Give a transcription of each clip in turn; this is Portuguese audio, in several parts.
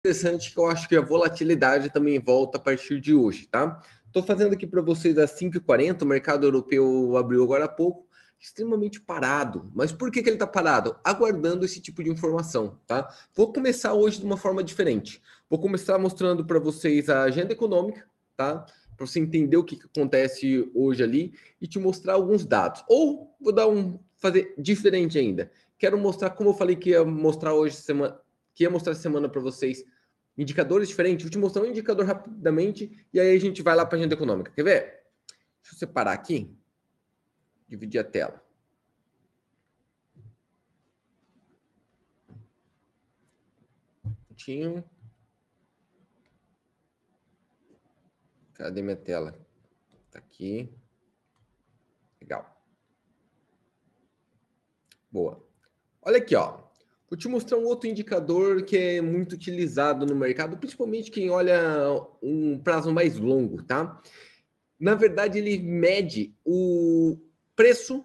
interessante que eu acho que a volatilidade também volta a partir de hoje, tá? Estou fazendo aqui para vocês às 5h40, o mercado europeu abriu agora há pouco, extremamente parado. Mas por que, que ele está parado? Aguardando esse tipo de informação, tá? Vou começar hoje de uma forma diferente. Vou começar mostrando para vocês a agenda econômica, tá? Para você entender o que, que acontece hoje ali e te mostrar alguns dados. Ou vou dar um fazer diferente ainda. Quero mostrar como eu falei que ia mostrar hoje semana, que ia mostrar semana para vocês indicadores diferentes. Vou te mostrar um indicador rapidamente e aí a gente vai lá para a agenda econômica. Quer ver? Deixa eu separar aqui. Dividir a tela. Um Cadê minha tela? Tá aqui. Legal. Boa. Olha aqui, ó. Vou te mostrar um outro indicador que é muito utilizado no mercado, principalmente quem olha um prazo mais longo, tá? Na verdade, ele mede o preço,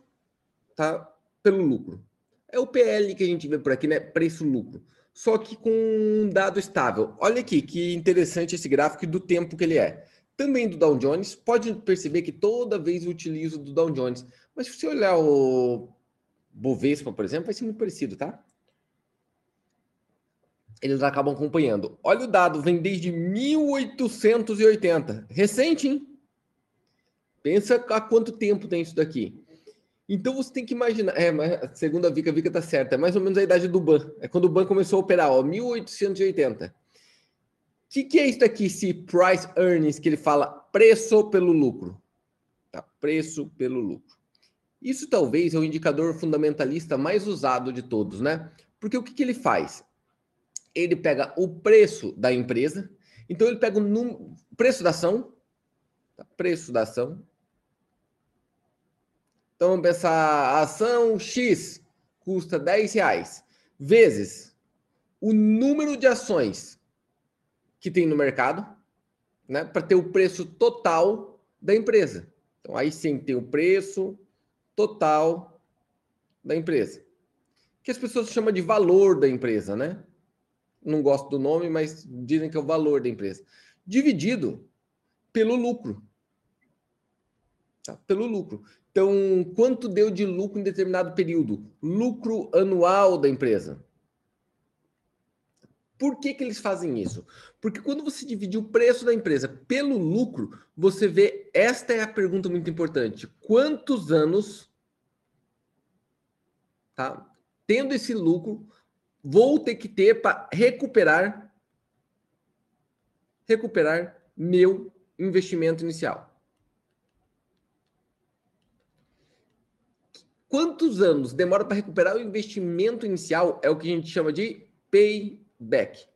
tá? Pelo lucro. É o PL que a gente vê por aqui, né? Preço-lucro. Só que com um dado estável. Olha aqui que interessante esse gráfico do tempo que ele é. Também do Dow Jones, pode perceber que toda vez eu utilizo do Dow Jones. Mas se você olhar o Bovespa, por exemplo, vai ser muito parecido, tá? Eles acabam acompanhando. Olha o dado, vem desde 1880. Recente, hein? Pensa há quanto tempo tem isso daqui. Então você tem que imaginar. É, segundo a Vika, a Vika tá certa. É mais ou menos a idade do BAN. É quando o BAN começou a operar, ó, 1880. O que, que é isso aqui, esse price earnings, que ele fala preço pelo lucro? Tá? Preço pelo lucro. Isso talvez é o indicador fundamentalista mais usado de todos, né? Porque o que, que ele faz? Ele pega o preço da empresa, então ele pega o preço da ação, tá? preço da ação. Então vamos pensar, a ação X custa 10 reais, vezes o número de ações que tem no mercado, né, para ter o preço total da empresa. Então aí sim tem o preço total da empresa. Que as pessoas chamam de valor da empresa, né? Não gosto do nome, mas dizem que é o valor da empresa, dividido pelo lucro. Tá? Pelo lucro. Então, quanto deu de lucro em determinado período? Lucro anual da empresa. Por que, que eles fazem isso? Porque quando você divide o preço da empresa pelo lucro, você vê. Esta é a pergunta muito importante. Quantos anos, tá? Tendo esse lucro, vou ter que ter para recuperar recuperar meu investimento inicial. Quantos anos demora para recuperar o investimento inicial? É o que a gente chama de payback,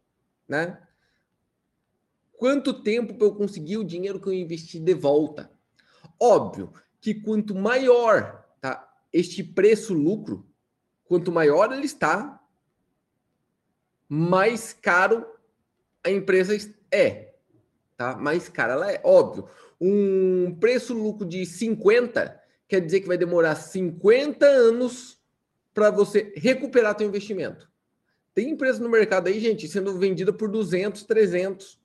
né? Quanto tempo para eu conseguir o dinheiro que eu investi de volta? Óbvio que quanto maior tá, este preço lucro, quanto maior ele está, mais caro a empresa é. Tá? Mais cara ela é, óbvio. Um preço lucro de 50 quer dizer que vai demorar 50 anos para você recuperar seu investimento. Tem empresa no mercado aí, gente, sendo vendida por 200, 300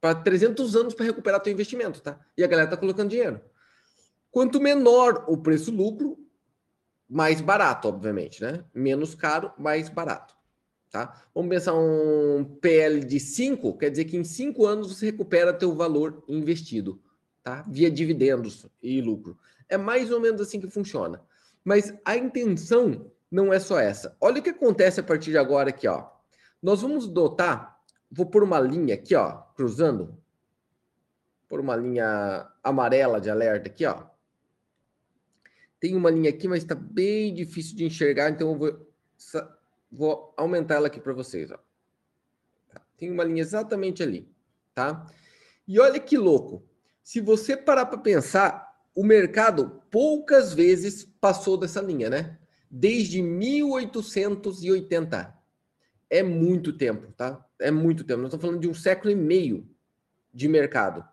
para 300 anos para recuperar seu investimento, tá? E a galera tá colocando dinheiro. Quanto menor o preço lucro, mais barato, obviamente, né? Menos caro, mais barato. Tá? Vamos pensar um PL de 5, quer dizer que em 5 anos você recupera teu valor investido, tá? Via dividendos e lucro. É mais ou menos assim que funciona. Mas a intenção não é só essa. Olha o que acontece a partir de agora aqui, ó. Nós vamos dotar, vou pôr uma linha aqui, ó, cruzando. Por uma linha amarela de alerta aqui, ó. Tem uma linha aqui, mas está bem difícil de enxergar, então eu vou Vou aumentar ela aqui para vocês. Ó. Tem uma linha exatamente ali, tá? E olha que louco. Se você parar para pensar, o mercado poucas vezes passou dessa linha, né? Desde 1880. É muito tempo, tá? É muito tempo. Nós estamos falando de um século e meio de mercado.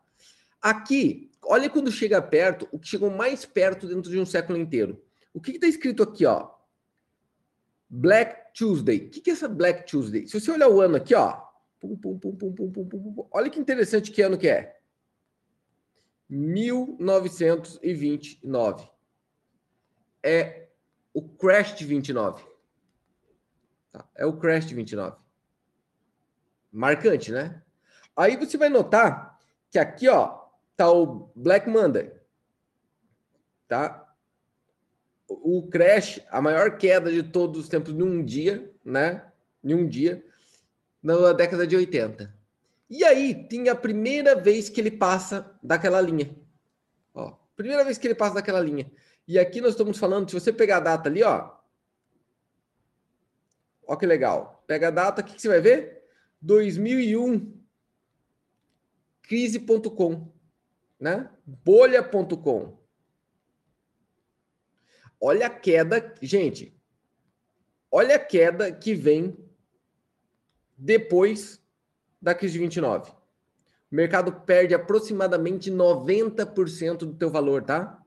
Aqui, olha quando chega perto, o que chegou mais perto dentro de um século inteiro. O que está escrito aqui, ó? Black Tuesday. O que é essa Black Tuesday? Se você olhar o ano aqui, ó. Pum, pum, pum, pum, pum, pum, pum, olha que interessante que ano que é. 1929. É o crash de 29. Tá? É o crash de 29. Marcante, né? Aí você vai notar que aqui, ó, tá o Black Monday. Tá? O crash, a maior queda de todos os tempos num dia, né? Em um dia, na década de 80. E aí tem a primeira vez que ele passa daquela linha. Ó, primeira vez que ele passa daquela linha. E aqui nós estamos falando, se você pegar a data ali, ó. Ó que legal. Pega a data, o que, que você vai ver? 2001. Crise.com, né? Bolha.com. Olha a queda, gente. Olha a queda que vem depois da crise de 29. O mercado perde aproximadamente 90% do teu valor, tá?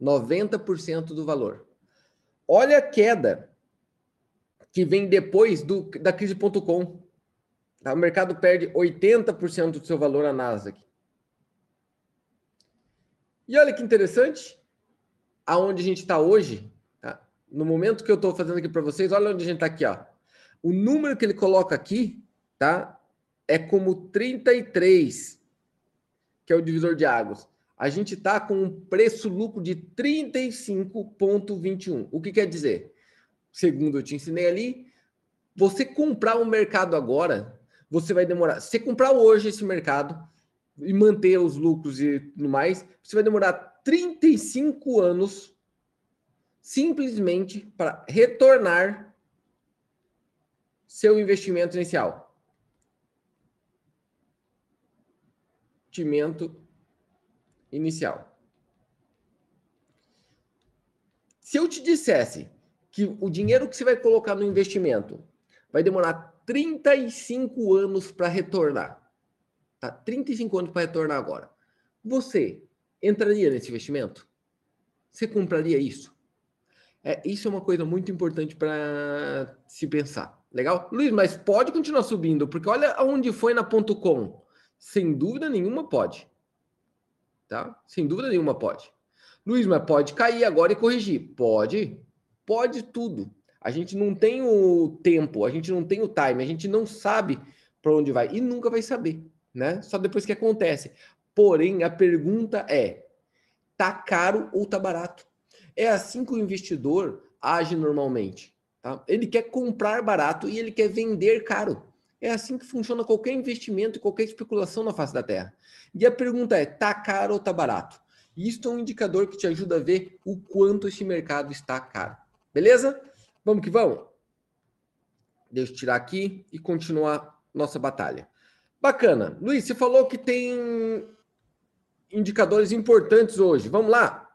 90% do valor. Olha a queda que vem depois do, da crise.com. Tá? O mercado perde 80% do seu valor na Nasdaq. E olha que interessante, aonde a gente está hoje, tá? no momento que eu estou fazendo aqui para vocês, olha onde a gente está aqui, ó. O número que ele coloca aqui, tá? É como 33, que é o divisor de águas. A gente está com um preço-lucro de 35,21. O que quer dizer? Segundo eu te ensinei ali, você comprar um mercado agora, você vai demorar. Se você comprar hoje esse mercado e manter os lucros e tudo mais, você vai demorar 35 anos simplesmente para retornar seu investimento inicial. Investimento inicial. Se eu te dissesse que o dinheiro que você vai colocar no investimento vai demorar 35 anos para retornar, tá? 35 anos para retornar agora. Você entraria nesse investimento? Você compraria isso? É, isso é uma coisa muito importante para se pensar. Legal? Luiz, mas pode continuar subindo, porque olha aonde foi na ponto .com. Sem dúvida nenhuma pode. Tá? Sem dúvida nenhuma pode. Luiz, mas pode cair agora e corrigir. Pode. Pode tudo. A gente não tem o tempo, a gente não tem o time, a gente não sabe para onde vai e nunca vai saber, né? Só depois que acontece. Porém, a pergunta é: tá caro ou tá barato? É assim que o investidor age normalmente. Tá? Ele quer comprar barato e ele quer vender caro. É assim que funciona qualquer investimento e qualquer especulação na face da Terra. E a pergunta é: tá caro ou tá barato? Isso é um indicador que te ajuda a ver o quanto esse mercado está caro. Beleza? Vamos que vamos? Deixa eu tirar aqui e continuar nossa batalha. Bacana. Luiz, você falou que tem indicadores importantes hoje. Vamos lá?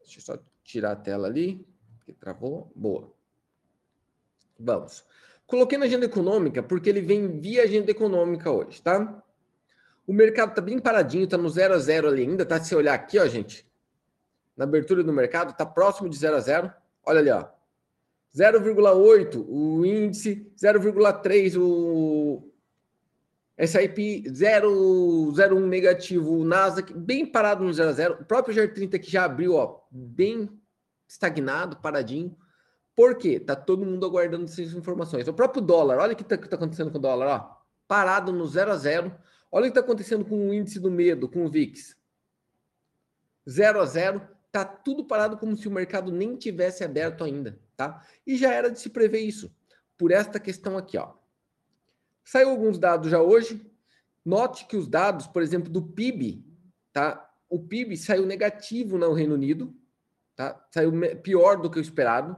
Deixa eu só tirar a tela ali que travou. Boa. Vamos. Coloquei na agenda econômica porque ele vem via agenda econômica hoje, tá? O mercado tá bem paradinho, tá no 0 a 0 ali ainda, tá? Se olhar aqui, ó, gente, na abertura do mercado, tá próximo de 0 a 0. Olha ali, ó. 0,8 o índice, 0,3 o SIP 0,01 negativo, o Nasdaq bem parado no 0 a 0. O próprio GR30 que já abriu, ó, bem estagnado, paradinho. Por quê? Tá todo mundo aguardando essas informações. O próprio dólar, olha o que está tá acontecendo com o dólar, ó. Parado no zero a zero. Olha o que está acontecendo com o índice do medo, com o VIX. Zero a zero. Tá tudo parado como se o mercado nem tivesse aberto ainda, tá? E já era de se prever isso. Por esta questão aqui, ó. Saiu alguns dados já hoje. Note que os dados, por exemplo, do PIB, tá? O PIB saiu negativo no Reino Unido, Tá? Saiu pior do que o esperado.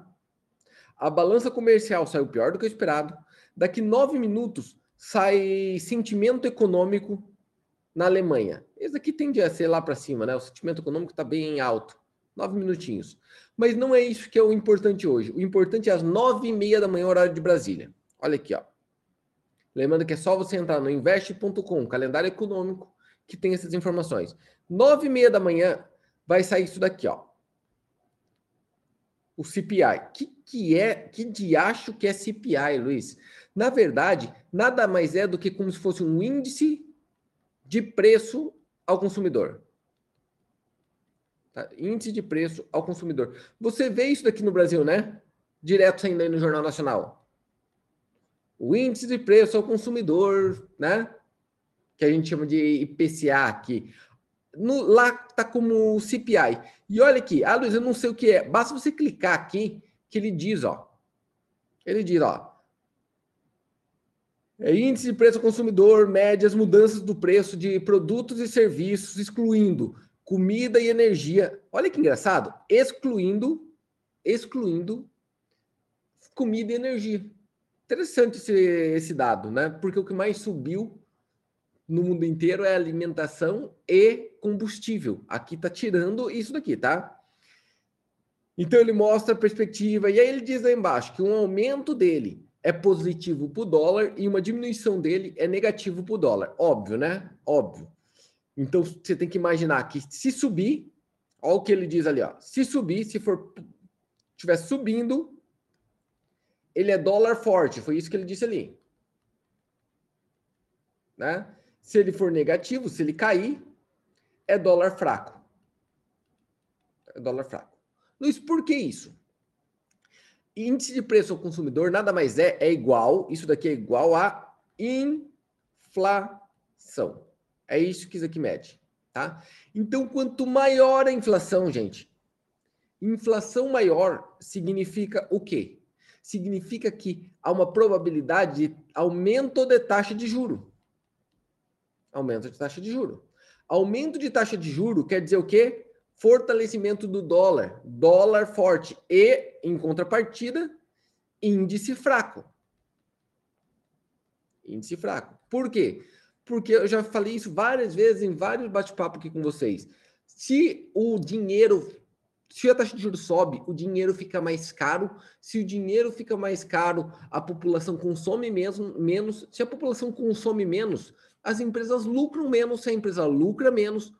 A balança comercial saiu pior do que o esperado. Daqui nove minutos sai sentimento econômico na Alemanha. Esse aqui tende a ser lá para cima, né? O sentimento econômico está bem alto. Nove minutinhos. Mas não é isso que é o importante hoje. O importante é às nove e meia da manhã, horário de Brasília. Olha aqui, ó. Lembrando que é só você entrar no investe.com, calendário econômico, que tem essas informações. Nove e meia da manhã vai sair isso daqui, ó o CPI. Que que é, que diacho que é CPI, Luiz? Na verdade, nada mais é do que como se fosse um índice de preço ao consumidor. Tá? Índice de preço ao consumidor. Você vê isso daqui no Brasil, né? Direto saindo aí no Jornal Nacional. O índice de preço ao consumidor, né? Que a gente chama de IPCA aqui. No, lá tá como CPI. E olha aqui, ah, Luiz, eu não sei o que é. Basta você clicar aqui que ele diz, ó. Ele diz, ó. É índice de preço ao consumidor, médias, mudanças do preço de produtos e serviços, excluindo comida e energia. Olha que engraçado, excluindo, excluindo comida e energia. Interessante esse, esse dado, né? Porque o que mais subiu no mundo inteiro é alimentação e combustível. Aqui tá tirando isso daqui, tá? Então ele mostra a perspectiva, e aí ele diz lá embaixo que um aumento dele é positivo para o dólar e uma diminuição dele é negativo para o dólar. Óbvio, né? Óbvio. Então você tem que imaginar que se subir, olha o que ele diz ali, ó. Se subir, se for estiver subindo, ele é dólar forte. Foi isso que ele disse ali. Né? Se ele for negativo, se ele cair, é dólar fraco. É dólar fraco. Luiz, por que isso? Índice de preço ao consumidor nada mais é, é igual, isso daqui é igual a inflação. É isso que isso aqui mede, tá? Então, quanto maior a inflação, gente, inflação maior significa o quê? Significa que há uma probabilidade de aumento de taxa de juro. Aumento de taxa de juro. Aumento de taxa de juro quer dizer o quê? fortalecimento do dólar, dólar forte e, em contrapartida, índice fraco. Índice fraco. Por quê? Porque eu já falei isso várias vezes em vários bate-papos aqui com vocês. Se o dinheiro, se a taxa de juros sobe, o dinheiro fica mais caro. Se o dinheiro fica mais caro, a população consome mesmo, menos. Se a população consome menos, as empresas lucram menos. Se a empresa lucra menos,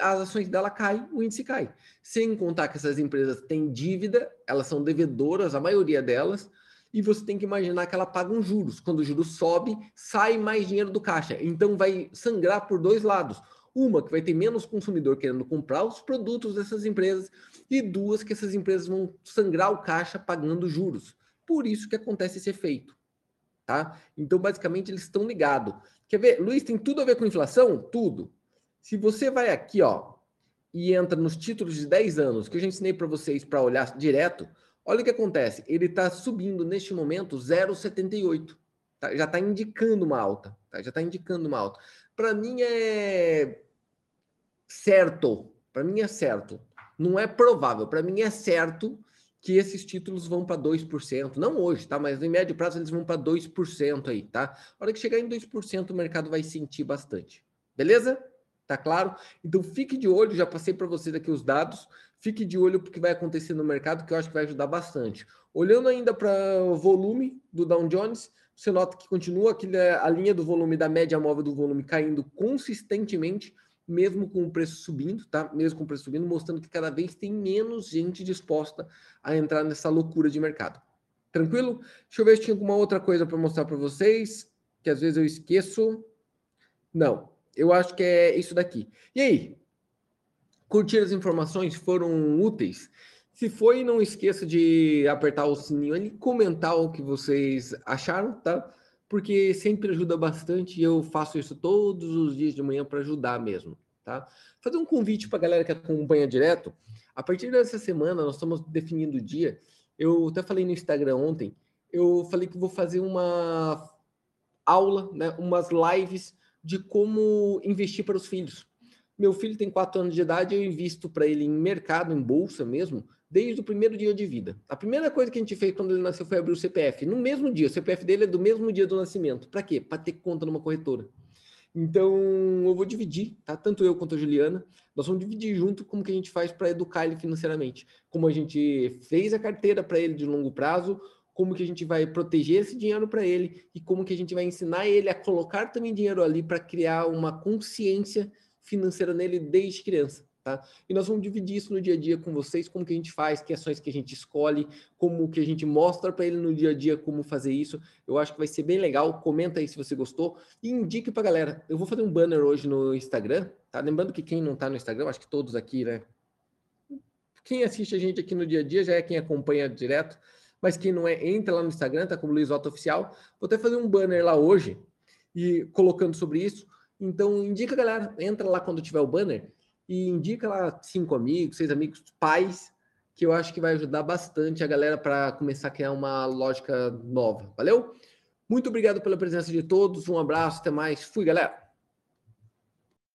as ações dela caem, o índice cai. Sem contar que essas empresas têm dívida, elas são devedoras, a maioria delas, e você tem que imaginar que ela paga juros. Quando o juros sobe, sai mais dinheiro do caixa. Então vai sangrar por dois lados. Uma, que vai ter menos consumidor querendo comprar os produtos dessas empresas, e duas, que essas empresas vão sangrar o caixa pagando juros. Por isso que acontece esse efeito. Tá? Então, basicamente, eles estão ligados. Quer ver? Luiz, tem tudo a ver com inflação? Tudo. Se você vai aqui, ó, e entra nos títulos de 10 anos, que eu já ensinei para vocês para olhar direto, olha o que acontece. Ele está subindo neste momento 0,78. Tá? Já está indicando uma alta. Tá? Já está indicando uma alta. Para mim é certo. Para mim é certo. Não é provável. Para mim é certo que esses títulos vão para 2%. Não hoje, tá? Mas em médio prazo eles vão para 2% aí, tá? A hora que chegar em 2%, o mercado vai sentir bastante. Beleza? Tá claro? Então fique de olho, já passei para você daqui os dados. Fique de olho porque vai acontecer no mercado, que eu acho que vai ajudar bastante. Olhando ainda para o volume do Dow Jones, você nota que continua aquele, a linha do volume da média móvel do volume caindo consistentemente, mesmo com o preço subindo, tá? Mesmo com o preço subindo, mostrando que cada vez tem menos gente disposta a entrar nessa loucura de mercado. Tranquilo? Deixa eu ver se tinha alguma outra coisa para mostrar para vocês, que às vezes eu esqueço. Não, eu acho que é isso daqui. E aí? Curtir as informações foram úteis? Se foi, não esqueça de apertar o sininho e comentar o que vocês acharam, tá? Porque sempre ajuda bastante e eu faço isso todos os dias de manhã para ajudar mesmo, tá? Fazer um convite para a galera que acompanha direto. A partir dessa semana, nós estamos definindo o dia. Eu até falei no Instagram ontem, eu falei que vou fazer uma aula, né, umas lives de como investir para os filhos. Meu filho tem quatro anos de idade, eu invisto para ele em mercado, em bolsa mesmo, desde o primeiro dia de vida. A primeira coisa que a gente fez quando ele nasceu foi abrir o CPF. No mesmo dia, o CPF dele é do mesmo dia do nascimento. Para quê? Para ter conta numa corretora. Então, eu vou dividir, tá? Tanto eu quanto a Juliana, nós vamos dividir junto como que a gente faz para educar ele financeiramente. Como a gente fez a carteira para ele de longo prazo, como que a gente vai proteger esse dinheiro para ele e como que a gente vai ensinar ele a colocar também dinheiro ali para criar uma consciência financeira nele desde criança, Tá? E nós vamos dividir isso no dia a dia com vocês, como que a gente faz, que ações que a gente escolhe, como que a gente mostra para ele no dia a dia como fazer isso. Eu acho que vai ser bem legal. Comenta aí se você gostou e indique para galera. Eu vou fazer um banner hoje no Instagram, tá? Lembrando que quem não está no Instagram, acho que todos aqui, né? Quem assiste a gente aqui no dia a dia já é quem acompanha direto, mas quem não é, entra lá no Instagram, tá como Luiz Otto Oficial. Vou até fazer um banner lá hoje e colocando sobre isso. Então, indica, galera, entra lá quando tiver o banner e indica lá cinco amigos, seis amigos, pais, que eu acho que vai ajudar bastante a galera para começar a criar uma lógica nova. Valeu? Muito obrigado pela presença de todos, um abraço, até mais. Fui, galera!